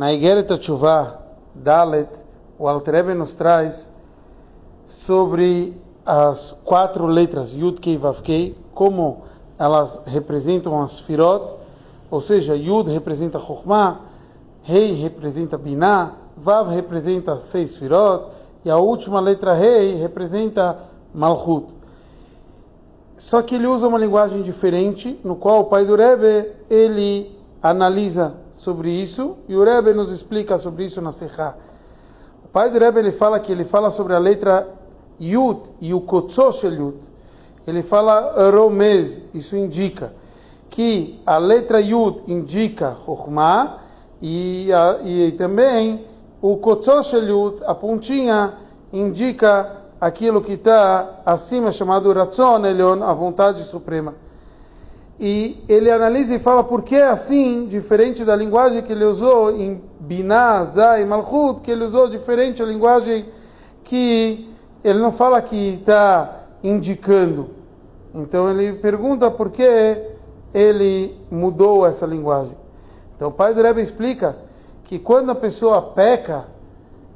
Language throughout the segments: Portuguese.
Na Igeret Tshuva, Dalet, o Alter nos traz sobre as quatro letras Yud Kei Vav Kei, como elas representam as Firot, ou seja, Yud representa Chokhmah, Rei representa Binah, Vav representa seis Firot, e a última letra Rei representa Malchut. Só que ele usa uma linguagem diferente, no qual o pai do Rebbe, ele analisa sobre isso, e o Rebbe nos explica sobre isso na Sechá. O pai do Rebbe, ele fala que ele fala sobre a letra Yud e o Kotzoshel Yud. Ele fala Romez, isso indica que a letra Yud indica Chokhmah, e, e também o Kotzoshel Yud, a pontinha, indica aquilo que está acima, chamado Ratzon Elion, a vontade suprema. E ele analisa e fala por que é assim, diferente da linguagem que ele usou em Binah, Zay, Malchut, que ele usou diferente a linguagem que ele não fala que está indicando. Então ele pergunta por que ele mudou essa linguagem. Então o pai do Rebbe explica que quando a pessoa peca,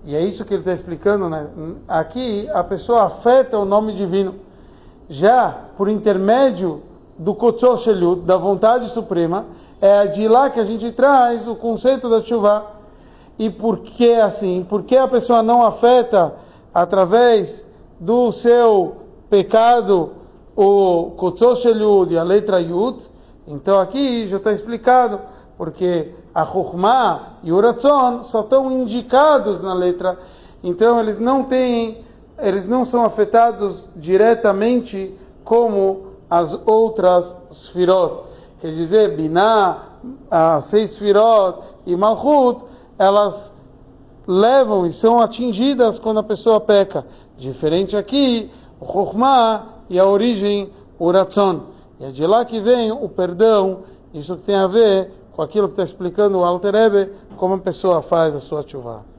e é isso que ele está explicando, né? Aqui a pessoa afeta o nome divino. Já por intermédio do Kotzosheliut, da vontade suprema, é de lá que a gente traz o conceito da chuva. E por que assim? Porque a pessoa não afeta através do seu pecado o Kotzosheliut e a letra Yud? Então aqui já está explicado, porque a Chokhmah e o Ratzon só estão indicados na letra, então eles não têm, eles não são afetados diretamente como as outras Sfirot. Quer dizer, Binah, as seis Sfirot e Malchut, elas levam e são atingidas quando a pessoa peca. Diferente aqui, o Chokhmah e a origem, o Ratzon. E é de lá que vem o perdão, isso tem a ver com aquilo que está explicando o Alter Ebe, como a pessoa faz a sua chuva.